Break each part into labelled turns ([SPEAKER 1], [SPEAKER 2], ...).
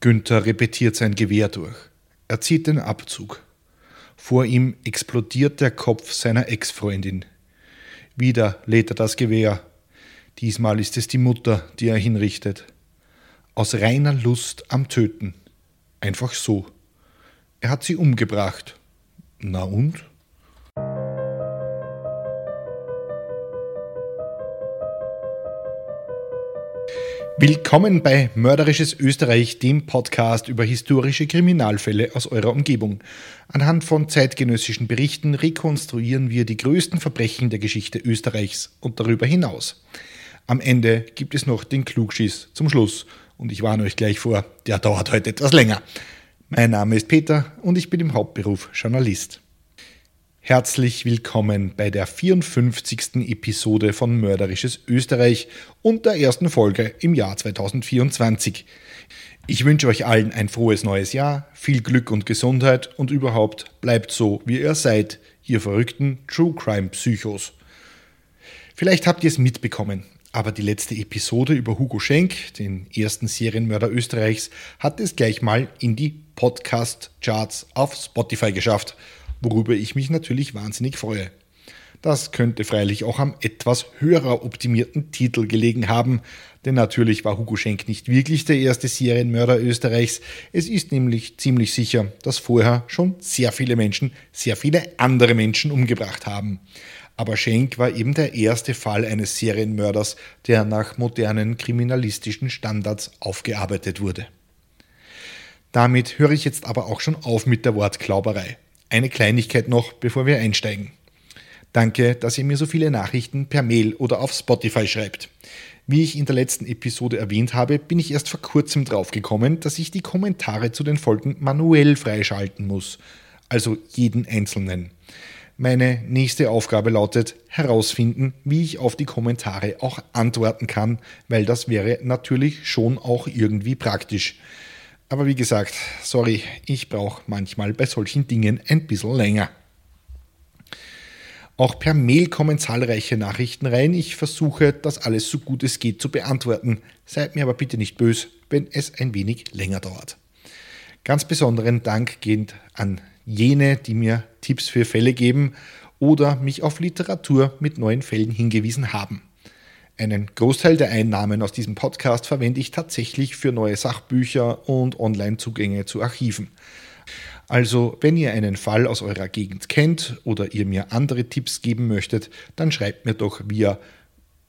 [SPEAKER 1] Günther repetiert sein Gewehr durch. Er zieht den Abzug. Vor ihm explodiert der Kopf seiner Ex-Freundin. Wieder lädt er das Gewehr. Diesmal ist es die Mutter, die er hinrichtet. Aus reiner Lust am Töten. Einfach so. Er hat sie umgebracht. Na und? Willkommen bei Mörderisches Österreich, dem Podcast über historische Kriminalfälle aus eurer Umgebung. Anhand von zeitgenössischen Berichten rekonstruieren wir die größten Verbrechen der Geschichte Österreichs und darüber hinaus. Am Ende gibt es noch den Klugschiss zum Schluss und ich warne euch gleich vor, der dauert heute etwas länger. Mein Name ist Peter und ich bin im Hauptberuf Journalist. Herzlich willkommen bei der 54. Episode von Mörderisches Österreich und der ersten Folge im Jahr 2024. Ich wünsche euch allen ein frohes neues Jahr, viel Glück und Gesundheit und überhaupt bleibt so, wie ihr seid, ihr verrückten True Crime Psychos. Vielleicht habt ihr es mitbekommen, aber die letzte Episode über Hugo Schenk, den ersten Serienmörder Österreichs, hat es gleich mal in die Podcast-Charts auf Spotify geschafft worüber ich mich natürlich wahnsinnig freue. Das könnte freilich auch am etwas höher optimierten Titel gelegen haben, denn natürlich war Hugo Schenk nicht wirklich der erste Serienmörder Österreichs. Es ist nämlich ziemlich sicher, dass vorher schon sehr viele Menschen sehr viele andere Menschen umgebracht haben. Aber Schenk war eben der erste Fall eines Serienmörders, der nach modernen kriminalistischen Standards aufgearbeitet wurde. Damit höre ich jetzt aber auch schon auf mit der Wortklauberei. Eine Kleinigkeit noch, bevor wir einsteigen. Danke, dass ihr mir so viele Nachrichten per Mail oder auf Spotify schreibt. Wie ich in der letzten Episode erwähnt habe, bin ich erst vor kurzem draufgekommen, dass ich die Kommentare zu den Folgen manuell freischalten muss. Also jeden einzelnen. Meine nächste Aufgabe lautet herausfinden, wie ich auf die Kommentare auch antworten kann, weil das wäre natürlich schon auch irgendwie praktisch. Aber wie gesagt, sorry, ich brauche manchmal bei solchen Dingen ein bisschen länger. Auch per Mail kommen zahlreiche Nachrichten rein. Ich versuche, das alles so gut es geht zu beantworten. Seid mir aber bitte nicht böse, wenn es ein wenig länger dauert. Ganz besonderen Dank geht an jene, die mir Tipps für Fälle geben oder mich auf Literatur mit neuen Fällen hingewiesen haben. Einen Großteil der Einnahmen aus diesem Podcast verwende ich tatsächlich für neue Sachbücher und Online-Zugänge zu Archiven. Also, wenn ihr einen Fall aus eurer Gegend kennt oder ihr mir andere Tipps geben möchtet, dann schreibt mir doch via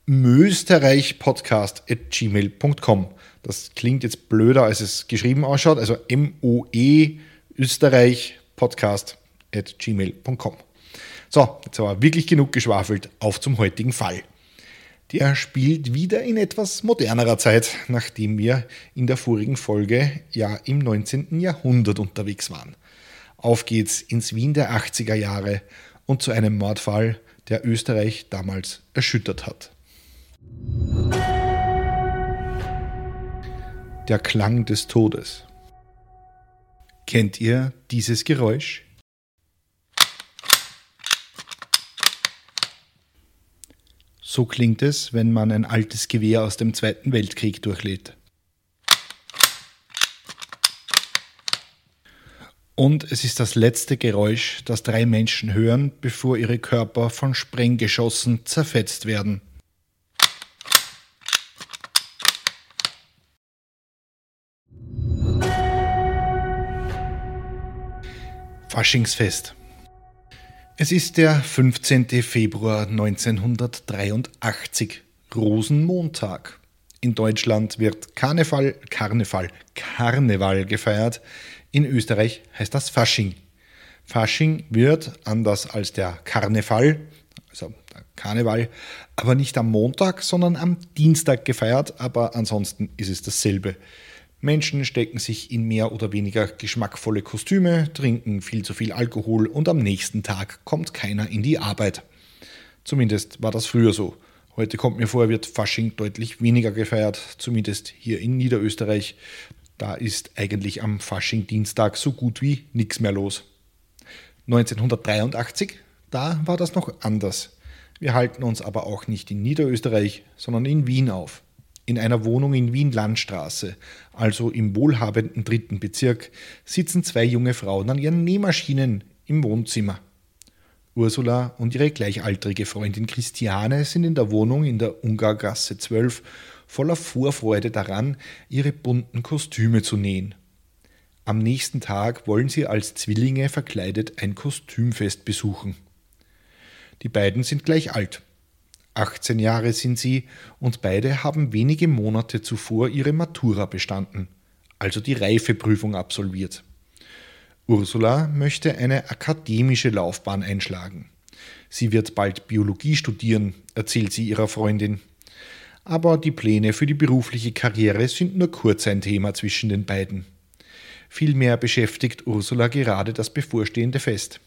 [SPEAKER 1] österreichpodcast.gmail.com. Das klingt jetzt blöder, als es geschrieben ausschaut. Also M-O-E Österreich Podcast.gmail.com. So, jetzt aber wirklich genug geschwafelt. Auf zum heutigen Fall der spielt wieder in etwas modernerer Zeit, nachdem wir in der vorigen Folge ja im 19. Jahrhundert unterwegs waren. Auf geht's ins Wien der 80er Jahre und zu einem Mordfall, der Österreich damals erschüttert hat. Der Klang des Todes. Kennt ihr dieses Geräusch? So klingt es, wenn man ein altes Gewehr aus dem Zweiten Weltkrieg durchlädt. Und es ist das letzte Geräusch, das drei Menschen hören, bevor ihre Körper von Sprenggeschossen zerfetzt werden. Faschingsfest. Es ist der 15. Februar 1983, Rosenmontag. In Deutschland wird Karneval, Karneval, Karneval gefeiert. In Österreich heißt das Fasching. Fasching wird, anders als der Karneval, also der Karneval, aber nicht am Montag, sondern am Dienstag gefeiert, aber ansonsten ist es dasselbe. Menschen stecken sich in mehr oder weniger geschmackvolle Kostüme, trinken viel zu viel Alkohol und am nächsten Tag kommt keiner in die Arbeit. Zumindest war das früher so. Heute kommt mir vor, wird Fasching deutlich weniger gefeiert, zumindest hier in Niederösterreich. Da ist eigentlich am Fasching-Dienstag so gut wie nichts mehr los. 1983, da war das noch anders. Wir halten uns aber auch nicht in Niederösterreich, sondern in Wien auf. In einer Wohnung in Wien-Landstraße, also im wohlhabenden dritten Bezirk, sitzen zwei junge Frauen an ihren Nähmaschinen im Wohnzimmer. Ursula und ihre gleichaltrige Freundin Christiane sind in der Wohnung in der Ungargasse 12 voller Vorfreude daran, ihre bunten Kostüme zu nähen. Am nächsten Tag wollen sie als Zwillinge verkleidet ein Kostümfest besuchen. Die beiden sind gleich alt. 18 Jahre sind sie und beide haben wenige Monate zuvor ihre Matura bestanden, also die Reifeprüfung absolviert. Ursula möchte eine akademische Laufbahn einschlagen. Sie wird bald Biologie studieren, erzählt sie ihrer Freundin. Aber die Pläne für die berufliche Karriere sind nur kurz ein Thema zwischen den beiden. Vielmehr beschäftigt Ursula gerade das bevorstehende Fest.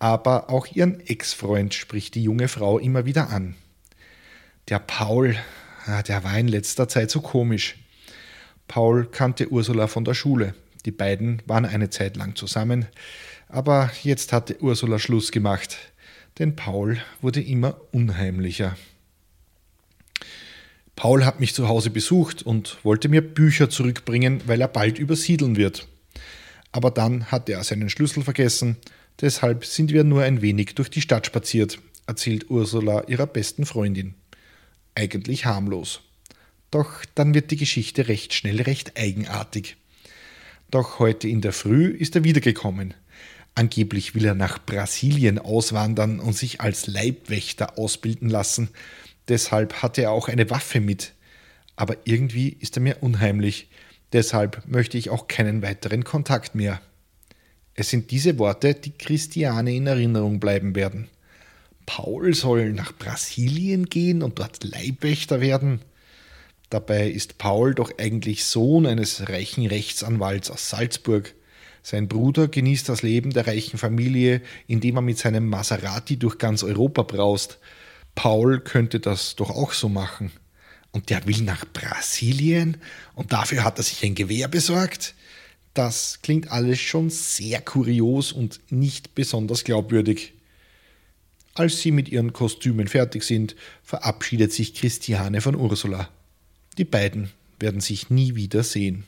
[SPEAKER 1] Aber auch ihren Ex-Freund spricht die junge Frau immer wieder an. Der Paul, ah, der war in letzter Zeit so komisch. Paul kannte Ursula von der Schule. Die beiden waren eine Zeit lang zusammen, aber jetzt hatte Ursula Schluss gemacht, denn Paul wurde immer unheimlicher. Paul hat mich zu Hause besucht und wollte mir Bücher zurückbringen, weil er bald übersiedeln wird. Aber dann hatte er seinen Schlüssel vergessen, deshalb sind wir nur ein wenig durch die Stadt spaziert, erzählt Ursula ihrer besten Freundin. Eigentlich harmlos. Doch dann wird die Geschichte recht schnell recht eigenartig. Doch heute in der Früh ist er wiedergekommen. Angeblich will er nach Brasilien auswandern und sich als Leibwächter ausbilden lassen. Deshalb hatte er auch eine Waffe mit. Aber irgendwie ist er mir unheimlich. Deshalb möchte ich auch keinen weiteren Kontakt mehr. Es sind diese Worte, die Christiane in Erinnerung bleiben werden. Paul soll nach Brasilien gehen und dort Leibwächter werden. Dabei ist Paul doch eigentlich Sohn eines reichen Rechtsanwalts aus Salzburg. Sein Bruder genießt das Leben der reichen Familie, indem er mit seinem Maserati durch ganz Europa braust. Paul könnte das doch auch so machen. Und der will nach Brasilien und dafür hat er sich ein Gewehr besorgt? Das klingt alles schon sehr kurios und nicht besonders glaubwürdig. Als sie mit ihren Kostümen fertig sind, verabschiedet sich Christiane von Ursula. Die beiden werden sich nie wieder sehen.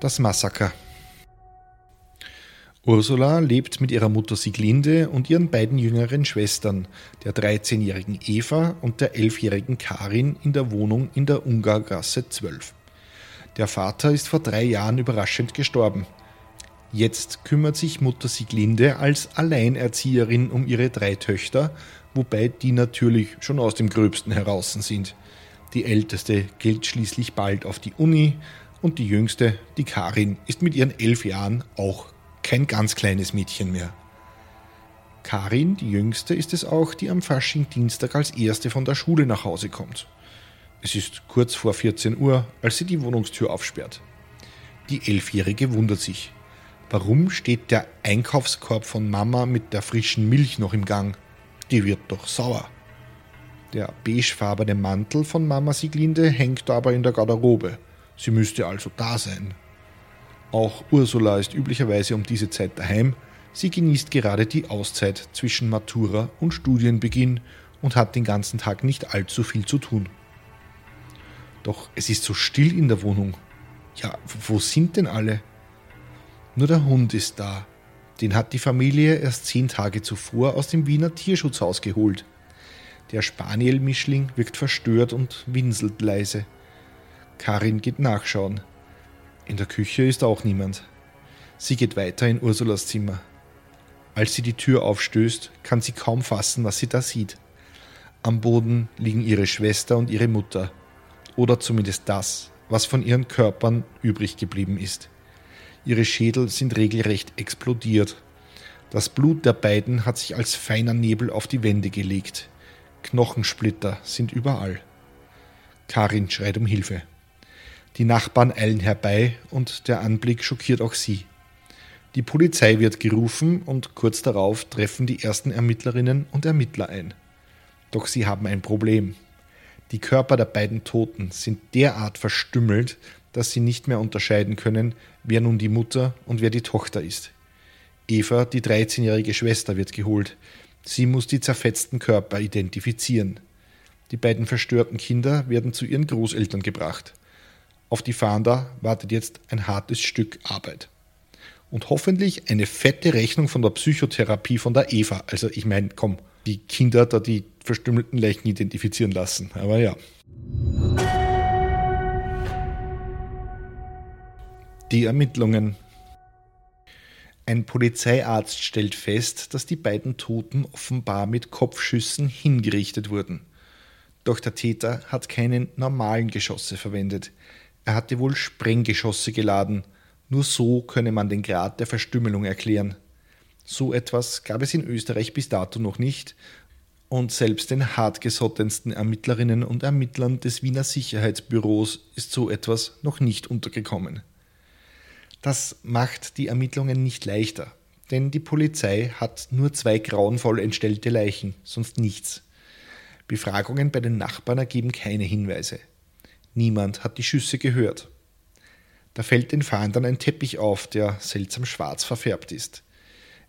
[SPEAKER 1] Das Massaker. Ursula lebt mit ihrer Mutter Sieglinde und ihren beiden jüngeren Schwestern, der 13-jährigen Eva und der 11-jährigen Karin, in der Wohnung in der Ungargasse 12. Der Vater ist vor drei Jahren überraschend gestorben. Jetzt kümmert sich Mutter Sieglinde als Alleinerzieherin um ihre drei Töchter wobei die natürlich schon aus dem Gröbsten heraus sind. Die älteste geht schließlich bald auf die Uni und die jüngste, die Karin, ist mit ihren elf Jahren auch kein ganz kleines Mädchen mehr. Karin, die jüngste, ist es auch, die am Fasching-Dienstag als erste von der Schule nach Hause kommt. Es ist kurz vor 14 Uhr, als sie die Wohnungstür aufsperrt. Die Elfjährige wundert sich. Warum steht der Einkaufskorb von Mama mit der frischen Milch noch im Gang? die wird doch sauer. Der beigefarbene Mantel von Mama Sieglinde hängt aber in der Garderobe. Sie müsste also da sein. Auch Ursula ist üblicherweise um diese Zeit daheim. Sie genießt gerade die Auszeit zwischen Matura und Studienbeginn und hat den ganzen Tag nicht allzu viel zu tun. Doch es ist so still in der Wohnung. Ja, wo sind denn alle? Nur der Hund ist da, den hat die Familie erst zehn Tage zuvor aus dem Wiener Tierschutzhaus geholt. Der Spaniel-Mischling wirkt verstört und winselt leise. Karin geht nachschauen. In der Küche ist auch niemand. Sie geht weiter in Ursulas Zimmer. Als sie die Tür aufstößt, kann sie kaum fassen, was sie da sieht. Am Boden liegen ihre Schwester und ihre Mutter. Oder zumindest das, was von ihren Körpern übrig geblieben ist. Ihre Schädel sind regelrecht explodiert. Das Blut der beiden hat sich als feiner Nebel auf die Wände gelegt. Knochensplitter sind überall. Karin schreit um Hilfe. Die Nachbarn eilen herbei und der Anblick schockiert auch sie. Die Polizei wird gerufen und kurz darauf treffen die ersten Ermittlerinnen und Ermittler ein. Doch sie haben ein Problem. Die Körper der beiden Toten sind derart verstümmelt, dass sie nicht mehr unterscheiden können, wer nun die Mutter und wer die Tochter ist. Eva, die 13-jährige Schwester, wird geholt. Sie muss die zerfetzten Körper identifizieren. Die beiden verstörten Kinder werden zu ihren Großeltern gebracht. Auf die Fahnder wartet jetzt ein hartes Stück Arbeit. Und hoffentlich eine fette Rechnung von der Psychotherapie von der Eva. Also ich meine, komm, die Kinder da die verstümmelten Leichen identifizieren lassen. Aber ja. Die Ermittlungen. Ein Polizeiarzt stellt fest, dass die beiden Toten offenbar mit Kopfschüssen hingerichtet wurden. Doch der Täter hat keine normalen Geschosse verwendet. Er hatte wohl Sprenggeschosse geladen. Nur so könne man den Grad der Verstümmelung erklären. So etwas gab es in Österreich bis dato noch nicht, und selbst den hartgesottensten Ermittlerinnen und Ermittlern des Wiener Sicherheitsbüros ist so etwas noch nicht untergekommen. Das macht die Ermittlungen nicht leichter, denn die Polizei hat nur zwei grauenvoll entstellte Leichen, sonst nichts. Befragungen bei den Nachbarn ergeben keine Hinweise. Niemand hat die Schüsse gehört. Da fällt den Fahndern ein Teppich auf, der seltsam schwarz verfärbt ist.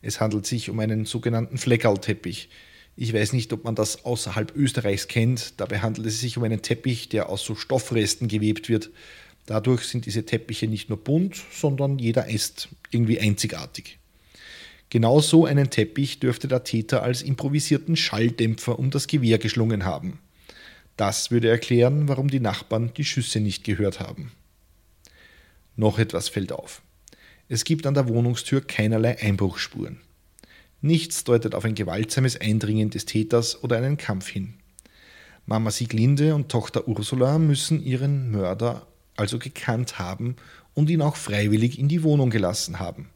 [SPEAKER 1] Es handelt sich um einen sogenannten Fleckerlteppich. Ich weiß nicht, ob man das außerhalb Österreichs kennt. Dabei handelt es sich um einen Teppich, der aus so Stoffresten gewebt wird. Dadurch sind diese Teppiche nicht nur bunt, sondern jeder ist irgendwie einzigartig. Genau so einen Teppich dürfte der Täter als improvisierten Schalldämpfer um das Gewehr geschlungen haben. Das würde erklären, warum die Nachbarn die Schüsse nicht gehört haben. Noch etwas fällt auf. Es gibt an der Wohnungstür keinerlei Einbruchsspuren. Nichts deutet auf ein gewaltsames Eindringen des Täters oder einen Kampf hin. Mama Sieglinde und Tochter Ursula müssen ihren Mörder also gekannt haben und ihn auch freiwillig in die Wohnung gelassen haben.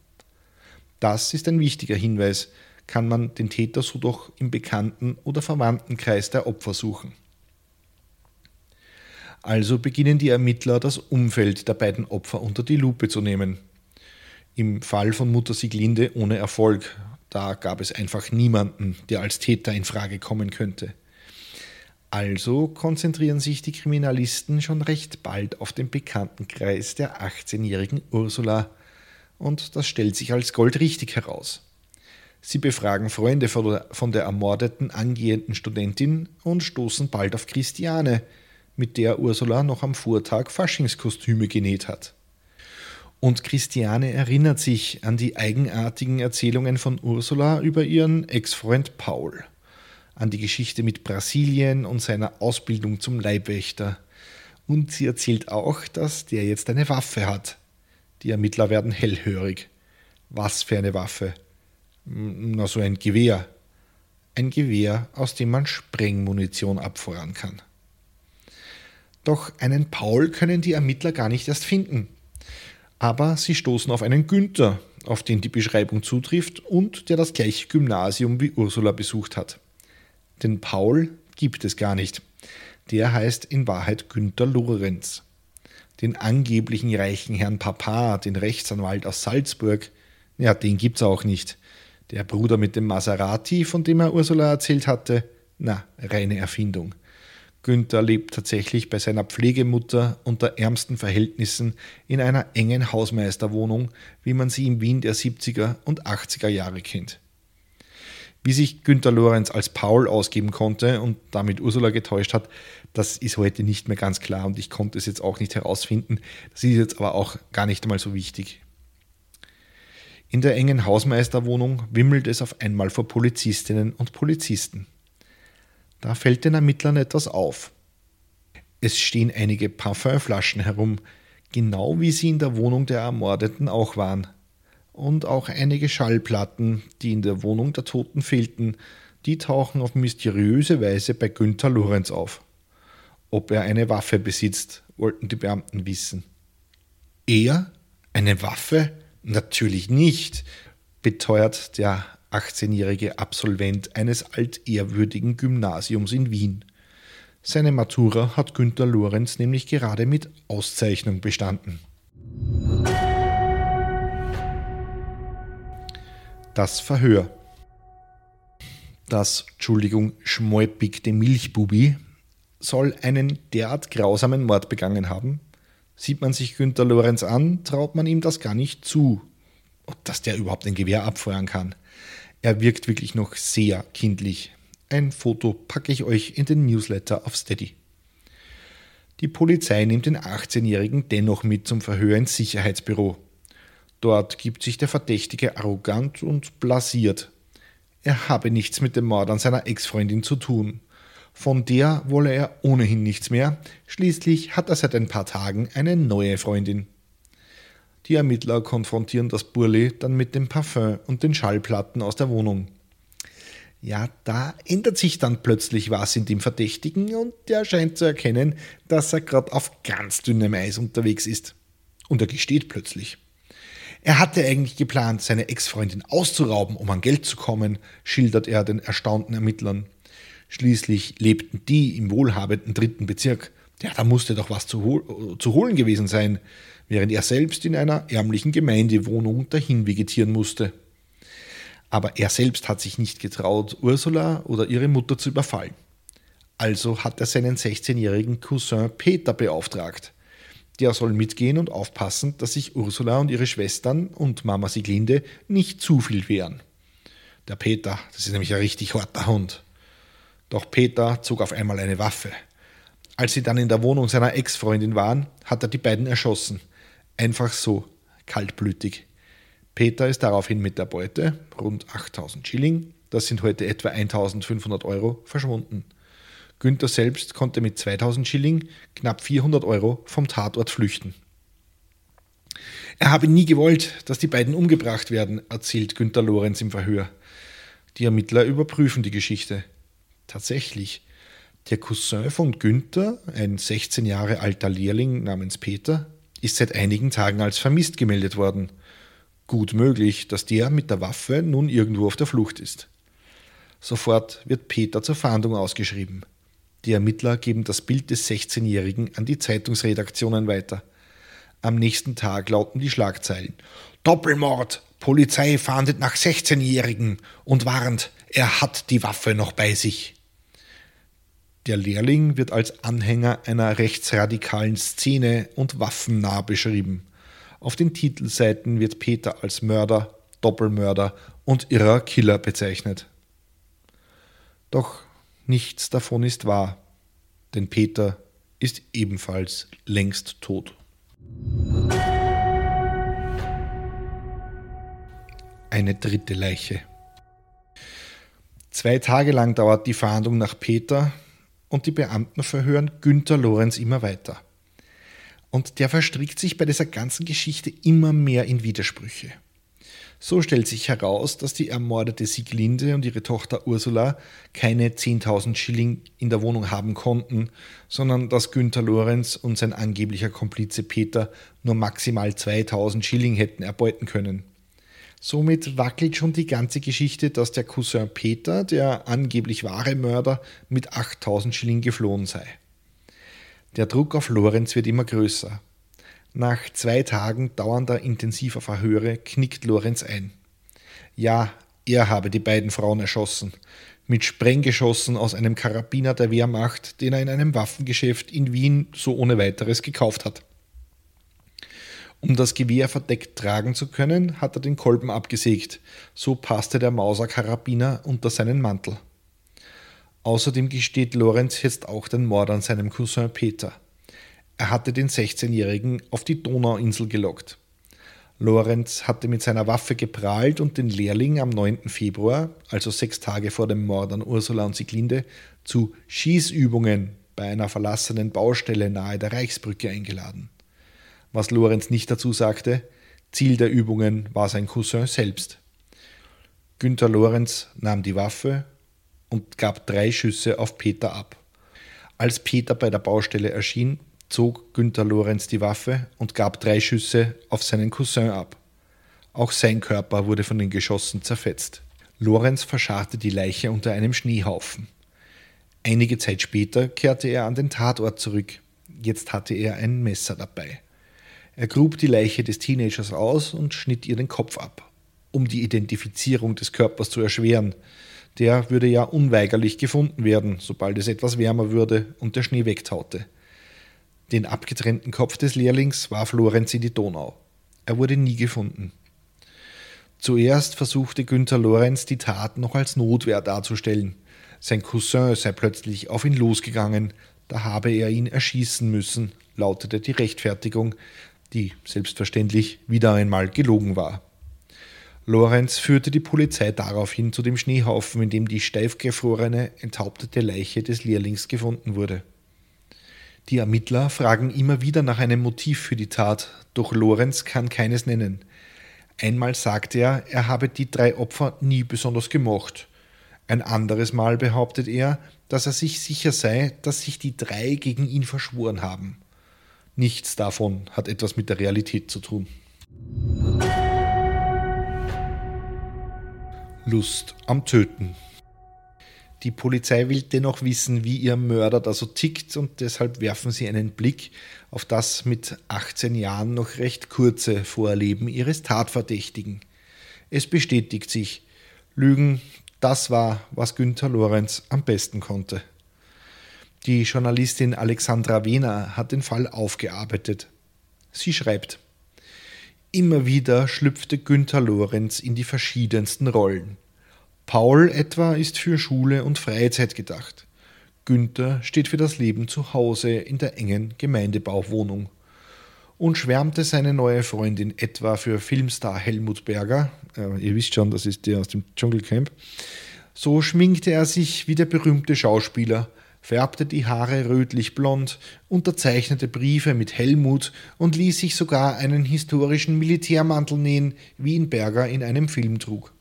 [SPEAKER 1] Das ist ein wichtiger Hinweis, kann man den Täter so doch im Bekannten- oder Verwandtenkreis der Opfer suchen. Also beginnen die Ermittler das Umfeld der beiden Opfer unter die Lupe zu nehmen. Im Fall von Mutter Sieglinde ohne Erfolg. Da gab es einfach niemanden, der als Täter in Frage kommen könnte. Also konzentrieren sich die Kriminalisten schon recht bald auf den Bekanntenkreis der 18-jährigen Ursula. Und das stellt sich als Gold richtig heraus. Sie befragen Freunde von der ermordeten angehenden Studentin und stoßen bald auf Christiane, mit der Ursula noch am Vortag Faschingskostüme genäht hat. Und Christiane erinnert sich an die eigenartigen Erzählungen von Ursula über ihren Ex-Freund Paul, an die Geschichte mit Brasilien und seiner Ausbildung zum Leibwächter. Und sie erzählt auch, dass der jetzt eine Waffe hat. Die Ermittler werden hellhörig. Was für eine Waffe? Na, so ein Gewehr. Ein Gewehr, aus dem man Sprengmunition abfeuern kann. Doch einen Paul können die Ermittler gar nicht erst finden. Aber sie stoßen auf einen Günther, auf den die Beschreibung zutrifft und der das gleiche Gymnasium wie Ursula besucht hat. Den Paul gibt es gar nicht. Der heißt in Wahrheit Günther Lorenz. Den angeblichen reichen Herrn Papa, den Rechtsanwalt aus Salzburg, ja, den gibt's auch nicht. Der Bruder mit dem Maserati, von dem er Ursula erzählt hatte, na, reine Erfindung. Günther lebt tatsächlich bei seiner Pflegemutter unter ärmsten Verhältnissen in einer engen Hausmeisterwohnung, wie man sie in Wien der 70er und 80er Jahre kennt. Wie sich Günther Lorenz als Paul ausgeben konnte und damit Ursula getäuscht hat, das ist heute nicht mehr ganz klar und ich konnte es jetzt auch nicht herausfinden. Das ist jetzt aber auch gar nicht einmal so wichtig. In der engen Hausmeisterwohnung wimmelt es auf einmal vor Polizistinnen und Polizisten. Da fällt den Ermittlern etwas auf. Es stehen einige Parfümflaschen herum, genau wie sie in der Wohnung der Ermordeten auch waren. Und auch einige Schallplatten, die in der Wohnung der Toten fehlten, die tauchen auf mysteriöse Weise bei Günther Lorenz auf. Ob er eine Waffe besitzt, wollten die Beamten wissen. Er? Eine Waffe? Natürlich nicht, beteuert der 18-jährige Absolvent eines altehrwürdigen Gymnasiums in Wien. Seine Matura hat Günter Lorenz nämlich gerade mit Auszeichnung bestanden. Das Verhör. Das, Entschuldigung, schmäupigte Milchbubi soll einen derart grausamen Mord begangen haben. Sieht man sich Günter Lorenz an, traut man ihm das gar nicht zu, dass der überhaupt ein Gewehr abfeuern kann. Er wirkt wirklich noch sehr kindlich. Ein Foto packe ich euch in den Newsletter auf Steady. Die Polizei nimmt den 18-Jährigen dennoch mit zum Verhör ins Sicherheitsbüro. Dort gibt sich der Verdächtige arrogant und blasiert. Er habe nichts mit dem Mord an seiner Ex-Freundin zu tun. Von der wolle er ohnehin nichts mehr. Schließlich hat er seit ein paar Tagen eine neue Freundin. Die Ermittler konfrontieren das Burli dann mit dem Parfüm und den Schallplatten aus der Wohnung. Ja, da ändert sich dann plötzlich was in dem Verdächtigen und der scheint zu erkennen, dass er gerade auf ganz dünnem Eis unterwegs ist. Und er gesteht plötzlich. Er hatte eigentlich geplant, seine Ex-Freundin auszurauben, um an Geld zu kommen, schildert er den erstaunten Ermittlern. Schließlich lebten die im wohlhabenden dritten Bezirk. Ja, da musste doch was zu, hol zu holen gewesen sein, während er selbst in einer ärmlichen Gemeindewohnung dahin vegetieren musste. Aber er selbst hat sich nicht getraut, Ursula oder ihre Mutter zu überfallen. Also hat er seinen 16-jährigen Cousin Peter beauftragt. Der soll mitgehen und aufpassen, dass sich Ursula und ihre Schwestern und Mama Siglinde nicht zu viel wehren. Der Peter, das ist nämlich ein richtig harter Hund. Doch Peter zog auf einmal eine Waffe. Als sie dann in der Wohnung seiner Ex-Freundin waren, hat er die beiden erschossen. Einfach so, kaltblütig. Peter ist daraufhin mit der Beute, rund 8000 Schilling, das sind heute etwa 1500 Euro, verschwunden. Günther selbst konnte mit 2000 Schilling, knapp 400 Euro, vom Tatort flüchten. Er habe nie gewollt, dass die beiden umgebracht werden, erzählt Günther Lorenz im Verhör. Die Ermittler überprüfen die Geschichte. Tatsächlich, der Cousin von Günther, ein 16 Jahre alter Lehrling namens Peter, ist seit einigen Tagen als vermisst gemeldet worden. Gut möglich, dass der mit der Waffe nun irgendwo auf der Flucht ist. Sofort wird Peter zur Fahndung ausgeschrieben. Die Ermittler geben das Bild des 16-Jährigen an die Zeitungsredaktionen weiter. Am nächsten Tag lauten die Schlagzeilen Doppelmord. Polizei fahndet nach 16-Jährigen und warnt, er hat die Waffe noch bei sich. Der Lehrling wird als Anhänger einer rechtsradikalen Szene und waffennah beschrieben. Auf den Titelseiten wird Peter als Mörder, Doppelmörder und irrer Killer bezeichnet. Doch nichts davon ist wahr, denn Peter ist ebenfalls längst tot. Eine dritte Leiche. Zwei Tage lang dauert die Fahndung nach Peter und die Beamten verhören Günther Lorenz immer weiter. Und der verstrickt sich bei dieser ganzen Geschichte immer mehr in Widersprüche. So stellt sich heraus, dass die ermordete Sieglinde und ihre Tochter Ursula keine 10.000 Schilling in der Wohnung haben konnten, sondern dass Günther Lorenz und sein angeblicher Komplize Peter nur maximal 2.000 Schilling hätten erbeuten können. Somit wackelt schon die ganze Geschichte, dass der Cousin Peter, der angeblich wahre Mörder, mit 8.000 Schilling geflohen sei. Der Druck auf Lorenz wird immer größer. Nach zwei Tagen dauernder intensiver Verhöre knickt Lorenz ein. Ja, er habe die beiden Frauen erschossen, mit Sprenggeschossen aus einem Karabiner der Wehrmacht, den er in einem Waffengeschäft in Wien so ohne weiteres gekauft hat. Um das Gewehr verdeckt tragen zu können, hat er den Kolben abgesägt, so passte der Mauser-Karabiner unter seinen Mantel. Außerdem gesteht Lorenz jetzt auch den Mord an seinem Cousin Peter. Er hatte den 16-Jährigen auf die Donauinsel gelockt. Lorenz hatte mit seiner Waffe geprahlt und den Lehrling am 9. Februar, also sechs Tage vor dem Mord an Ursula und Sieglinde, zu Schießübungen bei einer verlassenen Baustelle nahe der Reichsbrücke eingeladen. Was Lorenz nicht dazu sagte, Ziel der Übungen war sein Cousin selbst. Günther Lorenz nahm die Waffe und gab drei Schüsse auf Peter ab. Als Peter bei der Baustelle erschien, zog Günther Lorenz die Waffe und gab drei Schüsse auf seinen Cousin ab. Auch sein Körper wurde von den Geschossen zerfetzt. Lorenz verscharrte die Leiche unter einem Schneehaufen. Einige Zeit später kehrte er an den Tatort zurück. Jetzt hatte er ein Messer dabei. Er grub die Leiche des Teenagers aus und schnitt ihr den Kopf ab, um die Identifizierung des Körpers zu erschweren der würde ja unweigerlich gefunden werden, sobald es etwas wärmer würde und der Schnee wegtaute. Den abgetrennten Kopf des Lehrlings warf Lorenz in die Donau. Er wurde nie gefunden. Zuerst versuchte Günther Lorenz die Tat noch als Notwehr darzustellen. Sein Cousin sei plötzlich auf ihn losgegangen, da habe er ihn erschießen müssen, lautete die Rechtfertigung, die selbstverständlich wieder einmal gelogen war. Lorenz führte die Polizei daraufhin zu dem Schneehaufen, in dem die steif gefrorene, enthauptete Leiche des Lehrlings gefunden wurde. Die Ermittler fragen immer wieder nach einem Motiv für die Tat, doch Lorenz kann keines nennen. Einmal sagte er, er habe die drei Opfer nie besonders gemocht. Ein anderes Mal behauptet er, dass er sich sicher sei, dass sich die drei gegen ihn verschworen haben. Nichts davon hat etwas mit der Realität zu tun. Lust am Töten. Die Polizei will dennoch wissen, wie ihr Mörder da so tickt und deshalb werfen sie einen Blick auf das mit 18 Jahren noch recht kurze Vorleben ihres Tatverdächtigen. Es bestätigt sich, Lügen, das war, was Günther Lorenz am besten konnte. Die Journalistin Alexandra Wehner hat den Fall aufgearbeitet. Sie schreibt, Immer wieder schlüpfte Günther Lorenz in die verschiedensten Rollen. Paul etwa ist für Schule und Freizeit gedacht. Günther steht für das Leben zu Hause in der engen Gemeindebauwohnung. Und schwärmte seine neue Freundin etwa für Filmstar Helmut Berger, äh, ihr wisst schon, das ist der aus dem Dschungelcamp, so schminkte er sich wie der berühmte Schauspieler, färbte die Haare rötlich blond, unterzeichnete Briefe mit Helmut und ließ sich sogar einen historischen Militärmantel nähen, wie ihn Berger in einem Film trug.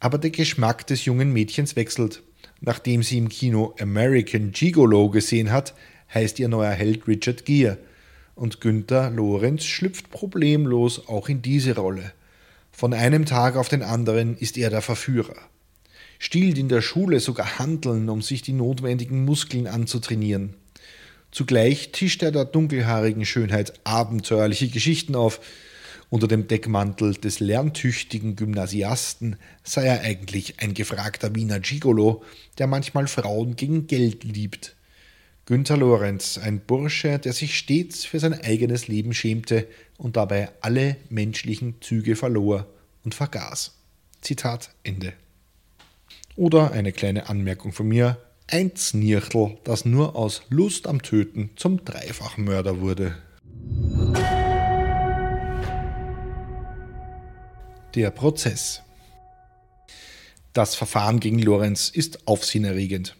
[SPEAKER 1] Aber der Geschmack des jungen Mädchens wechselt. Nachdem sie im Kino American Gigolo gesehen hat, heißt ihr neuer Held Richard Gere. Und Günther Lorenz schlüpft problemlos auch in diese Rolle. Von einem Tag auf den anderen ist er der Verführer. Stiehlt in der Schule sogar Handeln, um sich die notwendigen Muskeln anzutrainieren. Zugleich tischt er der dunkelhaarigen Schönheit abenteuerliche Geschichten auf, unter dem Deckmantel des lerntüchtigen Gymnasiasten sei er eigentlich ein gefragter Wiener Gigolo, der manchmal Frauen gegen Geld liebt. Günther Lorenz, ein Bursche, der sich stets für sein eigenes Leben schämte und dabei alle menschlichen Züge verlor und vergaß. Zitat Ende. Oder eine kleine Anmerkung von mir, ein Znirchtel, das nur aus Lust am Töten zum Dreifachmörder wurde. Der Prozess. Das Verfahren gegen Lorenz ist aufsehenerregend.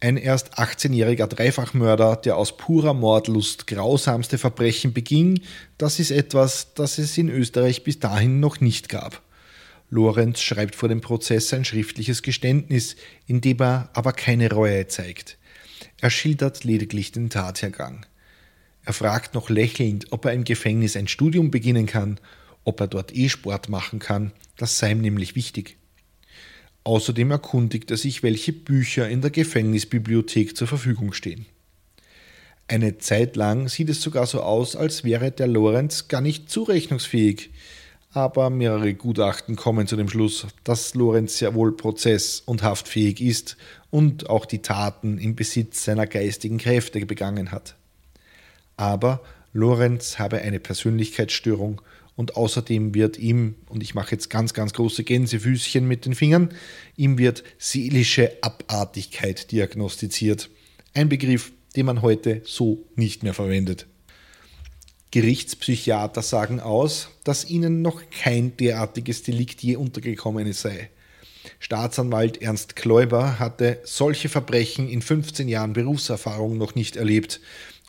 [SPEAKER 1] Ein erst 18-jähriger Dreifachmörder, der aus purer Mordlust grausamste Verbrechen beging, das ist etwas, das es in Österreich bis dahin noch nicht gab. Lorenz schreibt vor dem Prozess ein schriftliches Geständnis, in dem er aber keine Reue zeigt. Er schildert lediglich den Tathergang. Er fragt noch lächelnd, ob er im Gefängnis ein Studium beginnen kann ob er dort E-Sport machen kann, das sei ihm nämlich wichtig. Außerdem erkundigt er sich, welche Bücher in der Gefängnisbibliothek zur Verfügung stehen. Eine Zeit lang sieht es sogar so aus, als wäre der Lorenz gar nicht zurechnungsfähig, aber mehrere Gutachten kommen zu dem Schluss, dass Lorenz sehr wohl prozess- und haftfähig ist und auch die Taten im Besitz seiner geistigen Kräfte begangen hat. Aber Lorenz habe eine Persönlichkeitsstörung und außerdem wird ihm, und ich mache jetzt ganz, ganz große Gänsefüßchen mit den Fingern, ihm wird seelische Abartigkeit diagnostiziert. Ein Begriff, den man heute so nicht mehr verwendet. Gerichtspsychiater sagen aus, dass ihnen noch kein derartiges Delikt je untergekommen sei. Staatsanwalt Ernst Kläuber hatte solche Verbrechen in 15 Jahren Berufserfahrung noch nicht erlebt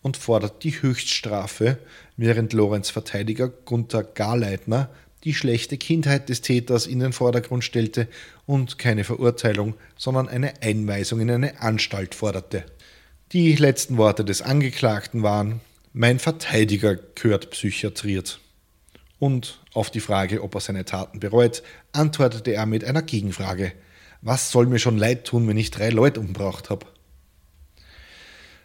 [SPEAKER 1] und fordert die Höchststrafe, während Lorenz Verteidiger Gunther Garleitner die schlechte Kindheit des Täters in den Vordergrund stellte und keine Verurteilung, sondern eine Einweisung in eine Anstalt forderte. Die letzten Worte des Angeklagten waren Mein Verteidiger gehört psychiatriert. Und auf die Frage, ob er seine Taten bereut, antwortete er mit einer Gegenfrage. Was soll mir schon leid tun, wenn ich drei Leute umgebracht habe?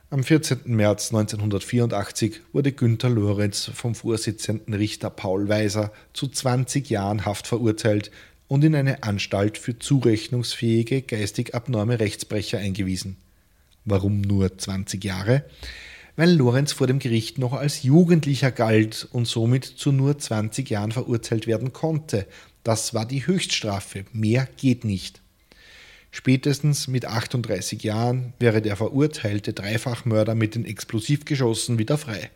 [SPEAKER 1] Am 14. März 1984 wurde Günter Lorenz vom Vorsitzenden Richter Paul Weiser zu 20 Jahren Haft verurteilt und in eine Anstalt für zurechnungsfähige geistig abnorme Rechtsbrecher eingewiesen. Warum nur 20 Jahre? Weil Lorenz vor dem Gericht noch als Jugendlicher galt und somit zu nur 20 Jahren verurteilt werden konnte. Das war die Höchststrafe, mehr geht nicht. Spätestens mit 38 Jahren wäre der verurteilte Dreifachmörder mit den Explosivgeschossen wieder frei.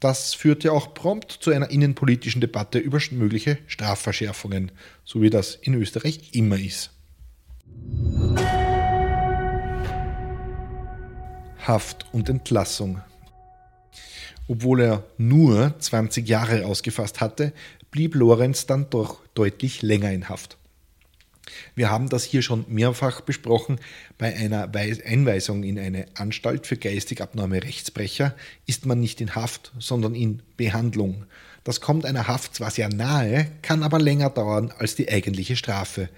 [SPEAKER 1] Das führte auch prompt zu einer innenpolitischen Debatte über mögliche Strafverschärfungen, so wie das in Österreich immer ist. Haft und Entlassung. Obwohl er nur 20 Jahre ausgefasst hatte, blieb Lorenz dann doch deutlich länger in Haft. Wir haben das hier schon mehrfach besprochen. Bei einer Einweisung in eine Anstalt für geistig abnorme Rechtsbrecher ist man nicht in Haft, sondern in Behandlung. Das kommt einer Haft zwar sehr nahe, kann aber länger dauern als die eigentliche Strafe.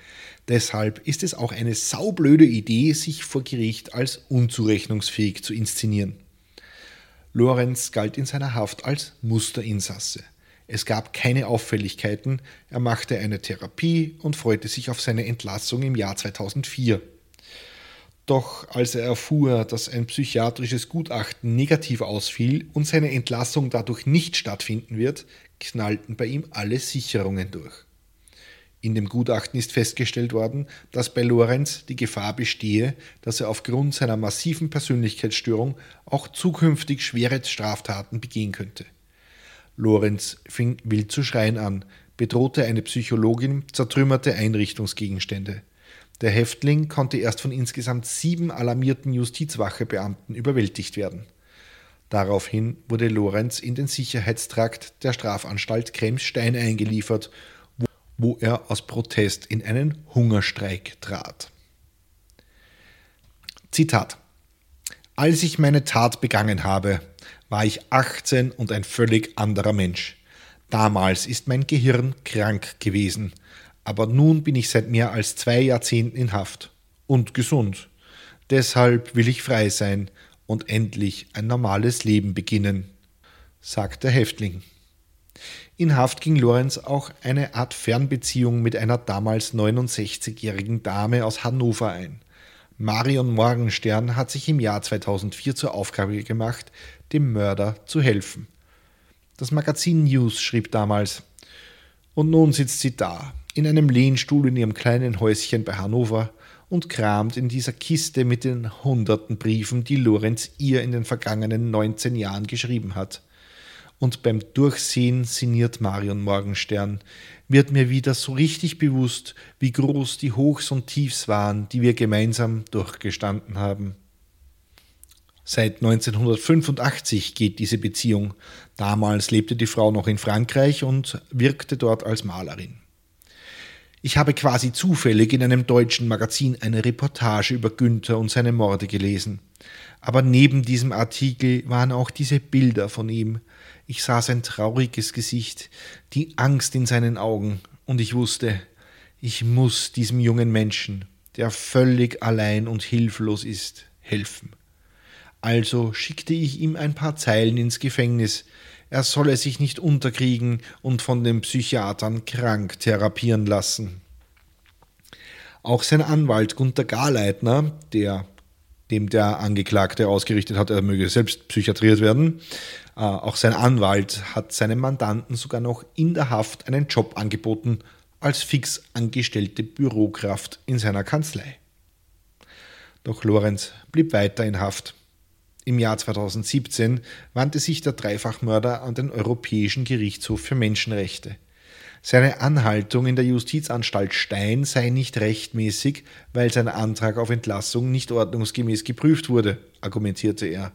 [SPEAKER 1] Deshalb ist es auch eine saublöde Idee, sich vor Gericht als unzurechnungsfähig zu inszenieren. Lorenz galt in seiner Haft als Musterinsasse. Es gab keine Auffälligkeiten, er machte eine Therapie und freute sich auf seine Entlassung im Jahr 2004. Doch als er erfuhr, dass ein psychiatrisches Gutachten negativ ausfiel und seine Entlassung dadurch nicht stattfinden wird, knallten bei ihm alle Sicherungen durch. In dem Gutachten ist festgestellt worden, dass bei Lorenz die Gefahr bestehe, dass er aufgrund seiner massiven Persönlichkeitsstörung auch zukünftig schwere Straftaten begehen könnte. Lorenz fing wild zu schreien an, bedrohte eine Psychologin, zertrümmerte Einrichtungsgegenstände. Der Häftling konnte erst von insgesamt sieben alarmierten Justizwachebeamten überwältigt werden. Daraufhin wurde Lorenz in den Sicherheitstrakt der Strafanstalt Kremsstein eingeliefert, wo er aus Protest in einen Hungerstreik trat. Zitat Als ich meine Tat begangen habe, war ich 18 und ein völlig anderer Mensch. Damals ist mein Gehirn krank gewesen, aber nun bin ich seit mehr als zwei Jahrzehnten in Haft und gesund. Deshalb will ich frei sein und endlich ein normales Leben beginnen, sagt der Häftling. In Haft ging Lorenz auch eine Art Fernbeziehung mit einer damals 69-jährigen Dame aus Hannover ein. Marion Morgenstern hat sich im Jahr 2004 zur Aufgabe gemacht, dem Mörder zu helfen. Das Magazin News schrieb damals, und nun sitzt sie da, in einem Lehnstuhl in ihrem kleinen Häuschen bei Hannover und kramt in dieser Kiste mit den hunderten Briefen, die Lorenz ihr in den vergangenen 19 Jahren geschrieben hat. Und beim Durchsehen sinniert Marion Morgenstern, wird mir wieder so richtig bewusst, wie groß die Hochs und Tiefs waren, die wir gemeinsam durchgestanden haben. Seit 1985 geht diese Beziehung. Damals lebte die Frau noch in Frankreich und wirkte dort als Malerin. Ich habe quasi zufällig in einem deutschen Magazin eine Reportage über Günther und seine Morde gelesen. Aber neben diesem Artikel waren auch diese Bilder von ihm. Ich sah sein trauriges Gesicht, die Angst in seinen Augen, und ich wusste, ich muss diesem jungen Menschen, der völlig allein und hilflos ist, helfen. Also schickte ich ihm ein paar Zeilen ins Gefängnis, er solle sich nicht unterkriegen und von den Psychiatern krank therapieren lassen. Auch sein Anwalt Gunther Garleitner, der dem der Angeklagte ausgerichtet hat, er möge selbst psychiatriert werden. Äh, auch sein Anwalt hat seinem Mandanten sogar noch in der Haft einen Job angeboten als fix angestellte Bürokraft in seiner Kanzlei. Doch Lorenz blieb weiter in Haft. Im Jahr 2017 wandte sich der Dreifachmörder an den Europäischen Gerichtshof für Menschenrechte. Seine Anhaltung in der Justizanstalt Stein sei nicht rechtmäßig, weil sein Antrag auf Entlassung nicht ordnungsgemäß geprüft wurde, argumentierte er.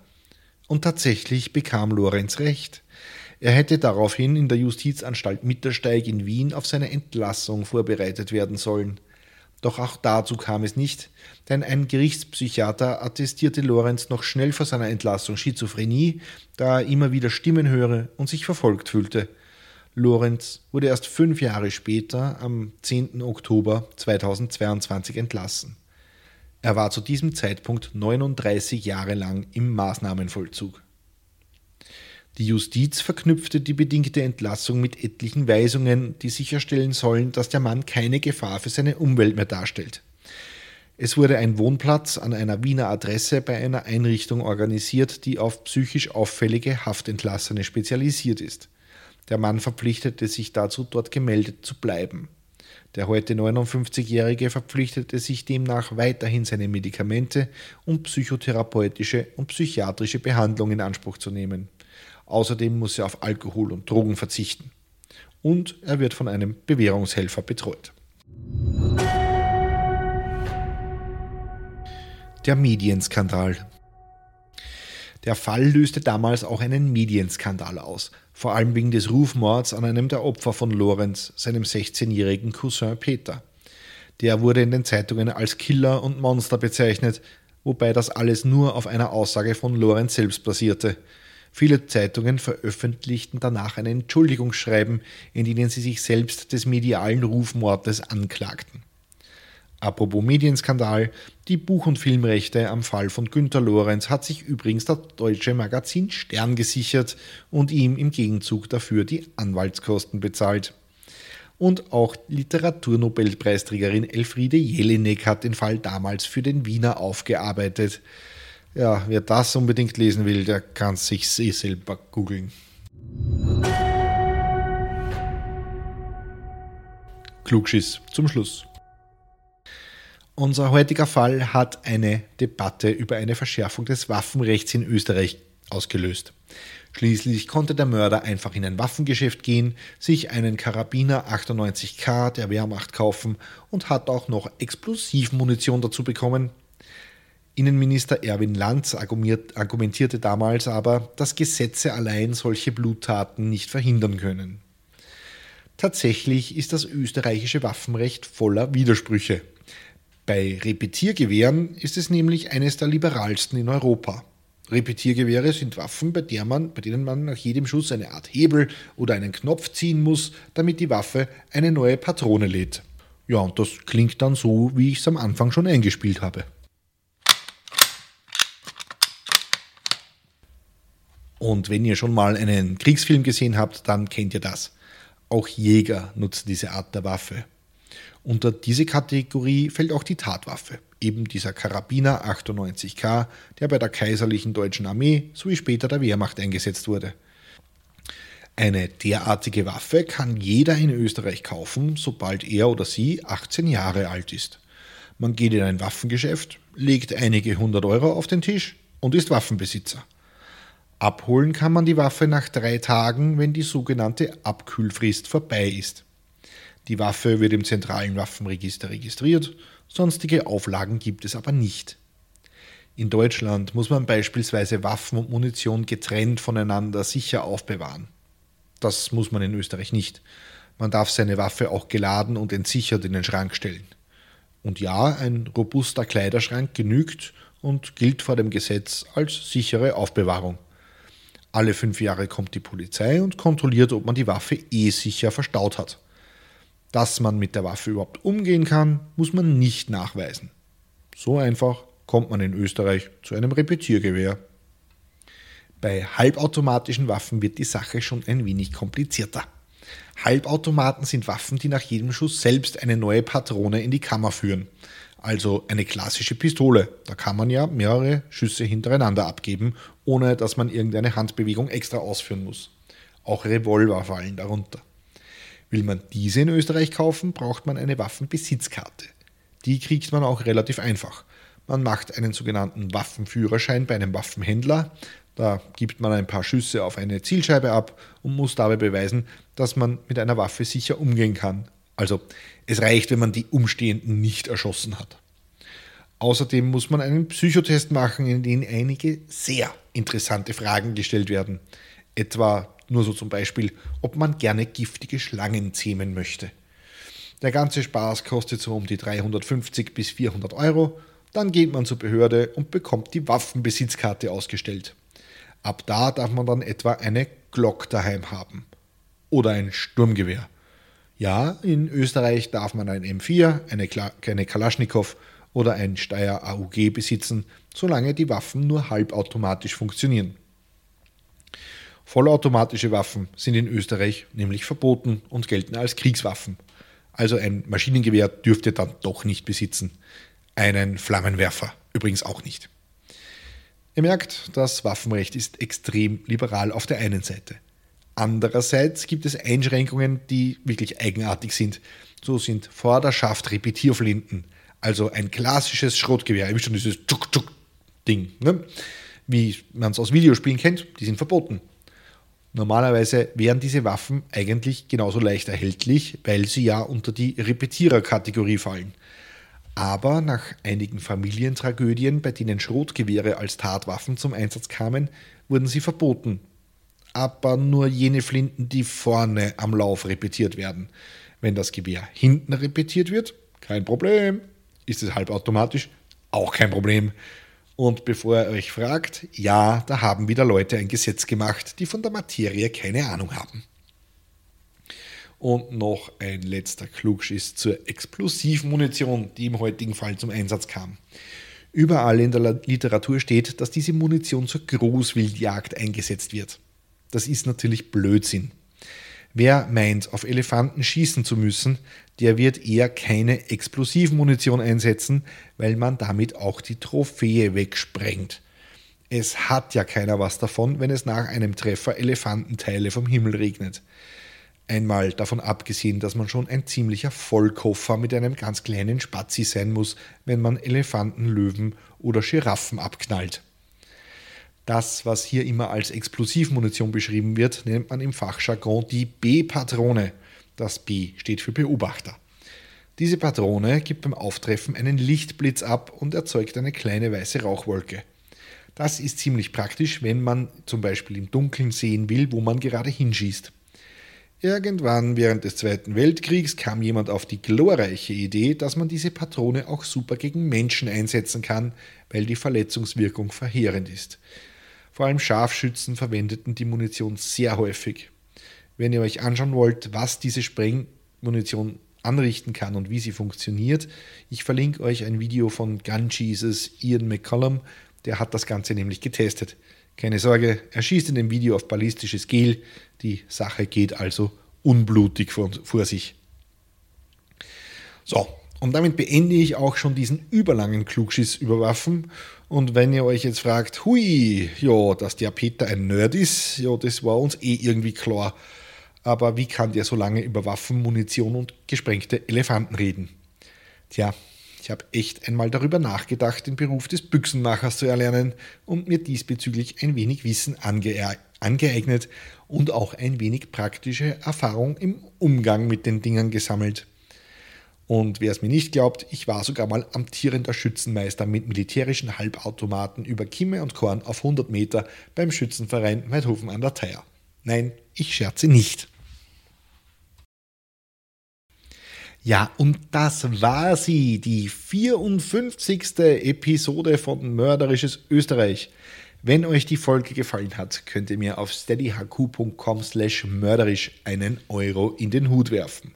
[SPEAKER 1] Und tatsächlich bekam Lorenz recht. Er hätte daraufhin in der Justizanstalt Mittersteig in Wien auf seine Entlassung vorbereitet werden sollen. Doch auch dazu kam es nicht, denn ein Gerichtspsychiater attestierte Lorenz noch schnell vor seiner Entlassung Schizophrenie, da er immer wieder Stimmen höre und sich verfolgt fühlte. Lorenz wurde erst fünf Jahre später, am 10. Oktober 2022, entlassen. Er war zu diesem Zeitpunkt 39 Jahre lang im Maßnahmenvollzug. Die Justiz verknüpfte die bedingte Entlassung mit etlichen Weisungen, die sicherstellen sollen, dass der Mann keine Gefahr für seine Umwelt mehr darstellt. Es wurde ein Wohnplatz an einer Wiener Adresse bei einer Einrichtung organisiert, die auf psychisch auffällige Haftentlassene spezialisiert ist. Der Mann verpflichtete sich dazu, dort gemeldet zu bleiben. Der heute 59-Jährige verpflichtete sich demnach weiterhin seine Medikamente und psychotherapeutische und psychiatrische Behandlung in Anspruch zu nehmen. Außerdem muss er auf Alkohol und Drogen verzichten. Und er wird von einem Bewährungshelfer betreut. Der Medienskandal. Der Fall löste damals auch einen Medienskandal aus, vor allem wegen des Rufmords an einem der Opfer von Lorenz, seinem 16-jährigen Cousin Peter. Der wurde in den Zeitungen als Killer und Monster bezeichnet, wobei das alles nur auf einer Aussage von Lorenz selbst basierte. Viele Zeitungen veröffentlichten danach ein Entschuldigungsschreiben, in denen sie sich selbst des medialen Rufmordes anklagten. Apropos Medienskandal, die Buch- und Filmrechte am Fall von Günter Lorenz hat sich übrigens das deutsche Magazin Stern gesichert und ihm im Gegenzug dafür die Anwaltskosten bezahlt. Und auch Literaturnobelpreisträgerin Elfriede Jelinek hat den Fall damals für den Wiener aufgearbeitet. Ja, wer das unbedingt lesen will, der kann sich eh selber googeln. Klugschiss zum Schluss. Unser heutiger Fall hat eine Debatte über eine Verschärfung des Waffenrechts in Österreich ausgelöst. Schließlich konnte der Mörder einfach in ein Waffengeschäft gehen, sich einen Karabiner 98K der Wehrmacht kaufen und hat auch noch Explosivmunition dazu bekommen. Innenminister Erwin Lanz argumentierte damals aber, dass Gesetze allein solche Bluttaten nicht verhindern können. Tatsächlich ist das österreichische Waffenrecht voller Widersprüche. Bei Repetiergewehren ist es nämlich eines der liberalsten in Europa. Repetiergewehre sind Waffen, bei, der man, bei denen man nach jedem Schuss eine Art Hebel oder einen Knopf ziehen muss, damit die Waffe eine neue Patrone lädt. Ja, und das klingt dann so, wie ich es am Anfang schon eingespielt habe. Und wenn ihr schon mal einen Kriegsfilm gesehen habt, dann kennt ihr das. Auch Jäger nutzen diese Art der Waffe. Unter diese Kategorie fällt auch die Tatwaffe, eben dieser Karabiner 98K, der bei der kaiserlichen deutschen Armee sowie später der Wehrmacht eingesetzt wurde. Eine derartige Waffe kann jeder in Österreich kaufen, sobald er oder sie 18 Jahre alt ist. Man geht in ein Waffengeschäft, legt einige hundert Euro auf den Tisch und ist Waffenbesitzer. Abholen kann man die Waffe nach drei Tagen, wenn die sogenannte Abkühlfrist vorbei ist. Die Waffe wird im zentralen Waffenregister registriert, sonstige Auflagen gibt es aber nicht. In Deutschland muss man beispielsweise Waffen und Munition getrennt voneinander sicher aufbewahren. Das muss man in Österreich nicht. Man darf seine Waffe auch geladen und entsichert in den Schrank stellen. Und ja, ein robuster Kleiderschrank genügt und gilt vor dem Gesetz als sichere Aufbewahrung. Alle fünf Jahre kommt die Polizei und kontrolliert, ob man die Waffe eh sicher verstaut hat. Dass man mit der Waffe überhaupt umgehen kann, muss man nicht nachweisen. So einfach kommt man in Österreich zu einem Repetiergewehr. Bei halbautomatischen Waffen wird die Sache schon ein wenig komplizierter. Halbautomaten sind Waffen, die nach jedem Schuss selbst eine neue Patrone in die Kammer führen. Also eine klassische Pistole. Da kann man ja mehrere Schüsse hintereinander abgeben, ohne dass man irgendeine Handbewegung extra ausführen muss. Auch Revolver fallen darunter. Will man diese in Österreich kaufen, braucht man eine Waffenbesitzkarte. Die kriegt man auch relativ einfach. Man macht einen sogenannten Waffenführerschein bei einem Waffenhändler. Da gibt man ein paar Schüsse auf eine Zielscheibe ab und muss dabei beweisen, dass man mit einer Waffe sicher umgehen kann. Also es reicht, wenn man die Umstehenden nicht erschossen hat. Außerdem muss man einen Psychotest machen, in dem einige sehr interessante Fragen gestellt werden. Etwa nur so zum Beispiel, ob man gerne giftige Schlangen zähmen möchte. Der ganze Spaß kostet so um die 350 bis 400 Euro. Dann geht man zur Behörde und bekommt die Waffenbesitzkarte ausgestellt. Ab da darf man dann etwa eine Glock daheim haben. Oder ein Sturmgewehr. Ja, in Österreich darf man ein M4, eine, eine Kalaschnikow oder ein Steyr AUG besitzen, solange die Waffen nur halbautomatisch funktionieren. Vollautomatische Waffen sind in Österreich nämlich verboten und gelten als Kriegswaffen. Also ein Maschinengewehr dürft ihr dann doch nicht besitzen. einen Flammenwerfer übrigens auch nicht. Ihr merkt, das Waffenrecht ist extrem liberal auf der einen Seite. Andererseits gibt es Einschränkungen, die wirklich eigenartig sind. So sind Vorderschaft Repetierflinten, also ein klassisches Schrotgewehr, wisst schon dieses Tschuk-Tschuk-Ding, ne? wie man es aus Videospielen kennt, die sind verboten. Normalerweise wären diese Waffen eigentlich genauso leicht erhältlich, weil sie ja unter die Repetiererkategorie fallen. Aber nach einigen Familientragödien, bei denen Schrotgewehre als Tatwaffen zum Einsatz kamen, wurden sie verboten. Aber nur jene Flinten, die vorne am Lauf repetiert werden. Wenn das Gewehr hinten repetiert wird, kein Problem. Ist es halbautomatisch? Auch kein Problem. Und bevor ihr euch fragt, ja, da haben wieder Leute ein Gesetz gemacht, die von der Materie keine Ahnung haben. Und noch ein letzter Klugschiss zur Explosivmunition, die im heutigen Fall zum Einsatz kam. Überall in der Literatur steht, dass diese Munition zur Großwildjagd eingesetzt wird. Das ist natürlich Blödsinn. Wer meint, auf Elefanten schießen zu müssen, der wird eher keine Explosivmunition einsetzen, weil man damit auch die Trophäe wegsprengt. Es hat ja keiner was davon, wenn es nach einem Treffer Elefantenteile vom Himmel regnet. Einmal davon abgesehen, dass man schon ein ziemlicher Vollkoffer mit einem ganz kleinen Spazi sein muss, wenn man Elefanten, Löwen oder Giraffen abknallt. Das, was hier immer als Explosivmunition beschrieben wird, nennt man im Fachjargon die B-Patrone. Das B steht für Beobachter. Diese Patrone gibt beim Auftreffen einen Lichtblitz ab und erzeugt eine kleine weiße Rauchwolke. Das ist ziemlich praktisch, wenn man zum Beispiel im Dunkeln sehen will, wo man gerade hinschießt. Irgendwann während des Zweiten Weltkriegs kam jemand auf die glorreiche Idee, dass man diese Patrone auch super gegen Menschen einsetzen kann, weil die Verletzungswirkung verheerend ist. Vor allem Scharfschützen verwendeten die Munition sehr häufig. Wenn ihr euch anschauen wollt, was diese Sprengmunition anrichten kann und wie sie funktioniert, ich verlinke euch ein Video von Gun Jesus Ian McCollum, der hat das Ganze nämlich getestet. Keine Sorge, er schießt in dem Video auf ballistisches Gel, die Sache geht also unblutig vor, sich. So, und damit beende ich auch schon diesen überlangen Klugschiss über Waffen. Und wenn ihr euch jetzt fragt, hui, ja, dass der Peter ein Nerd ist, ja, das war uns eh irgendwie klar. Aber wie kann der so lange über Waffen, Munition und gesprengte Elefanten reden? Tja, ich habe echt einmal darüber nachgedacht, den Beruf des Büchsenmachers zu erlernen und mir diesbezüglich ein wenig Wissen angeeignet und auch ein wenig praktische Erfahrung im Umgang mit den Dingern gesammelt. Und wer es mir nicht glaubt, ich war sogar mal amtierender Schützenmeister mit militärischen Halbautomaten über Kimme und Korn auf 100 Meter beim Schützenverein Weidhofen an der Theier. Nein, ich scherze nicht. Ja, und das war sie, die 54. Episode von Mörderisches Österreich. Wenn euch die Folge gefallen hat, könnt ihr mir auf steadyhq.com slash mörderisch einen Euro in den Hut werfen.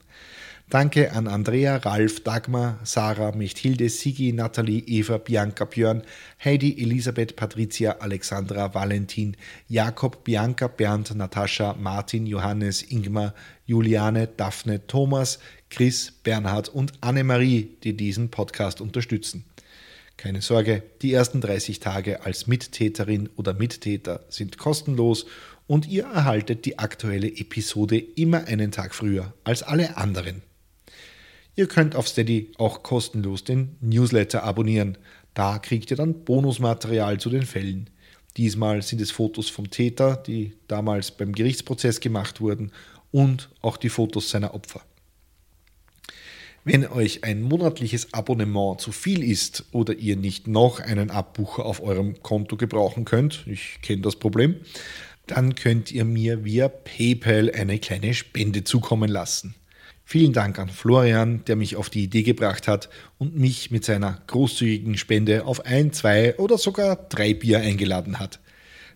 [SPEAKER 1] Danke an Andrea, Ralf, Dagmar, Sarah, Mechthilde, Sigi, Nathalie, Eva, Bianca, Björn, Heidi, Elisabeth, Patricia, Alexandra, Valentin, Jakob, Bianca, Bernd, Natascha, Martin, Johannes, Ingmar, Juliane, Daphne, Thomas, Chris, Bernhard und Annemarie, die diesen Podcast unterstützen. Keine Sorge, die ersten 30 Tage als Mittäterin oder Mittäter sind kostenlos und ihr erhaltet die aktuelle Episode immer einen Tag früher als alle anderen. Ihr könnt auf Steady auch kostenlos den Newsletter abonnieren. Da kriegt ihr dann Bonusmaterial zu den Fällen. Diesmal sind es Fotos vom Täter, die damals beim Gerichtsprozess gemacht wurden, und auch die Fotos seiner Opfer. Wenn euch ein monatliches Abonnement zu viel ist oder ihr nicht noch einen Abbucher auf eurem Konto gebrauchen könnt, ich kenne das Problem, dann könnt ihr mir via PayPal eine kleine Spende zukommen lassen. Vielen Dank an Florian, der mich auf die Idee gebracht hat und mich mit seiner großzügigen Spende auf ein, zwei oder sogar drei Bier eingeladen hat.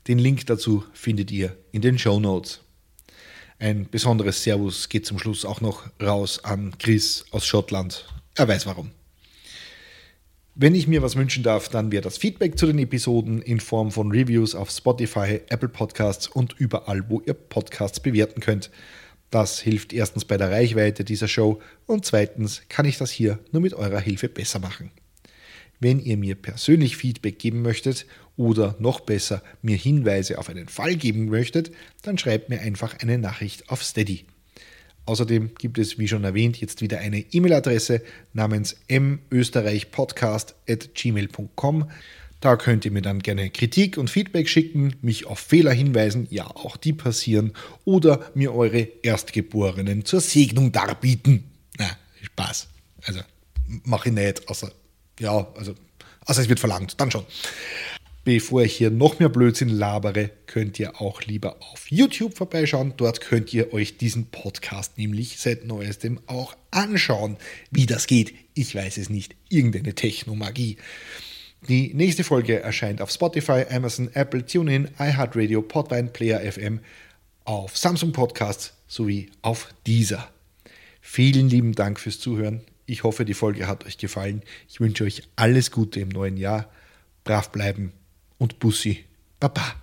[SPEAKER 1] Den Link dazu findet ihr in den Show Notes. Ein besonderes Servus geht zum Schluss auch noch raus an Chris aus Schottland. Er weiß warum. Wenn ich mir was wünschen darf, dann wäre das Feedback zu den Episoden in Form von Reviews auf Spotify, Apple Podcasts und überall, wo ihr Podcasts bewerten könnt. Das hilft erstens bei der Reichweite dieser Show und zweitens kann ich das hier nur mit eurer Hilfe besser machen. Wenn ihr mir persönlich Feedback geben möchtet oder noch besser mir Hinweise auf einen Fall geben möchtet, dann schreibt mir einfach eine Nachricht auf Steady. Außerdem gibt es, wie schon erwähnt, jetzt wieder eine E-Mail-Adresse namens mösterreichpodcast.gmail.com. Da könnt ihr mir dann gerne Kritik und Feedback schicken, mich auf Fehler hinweisen, ja, auch die passieren, oder mir eure Erstgeborenen zur Segnung darbieten. Na, Spaß. Also, mache ich nicht, außer, ja, also, außer es wird verlangt, dann schon. Bevor ich hier noch mehr Blödsinn labere, könnt ihr auch lieber auf YouTube vorbeischauen. Dort könnt ihr euch diesen Podcast nämlich seit neuestem auch anschauen. Wie das geht, ich weiß es nicht. Irgendeine Technomagie. Die nächste Folge erscheint auf Spotify, Amazon, Apple, TuneIn, iHeartRadio, Podline, Player FM, auf Samsung Podcasts sowie auf dieser. Vielen lieben Dank fürs Zuhören. Ich hoffe, die Folge hat euch gefallen. Ich wünsche euch alles Gute im neuen Jahr. Brav bleiben und Bussi. Baba.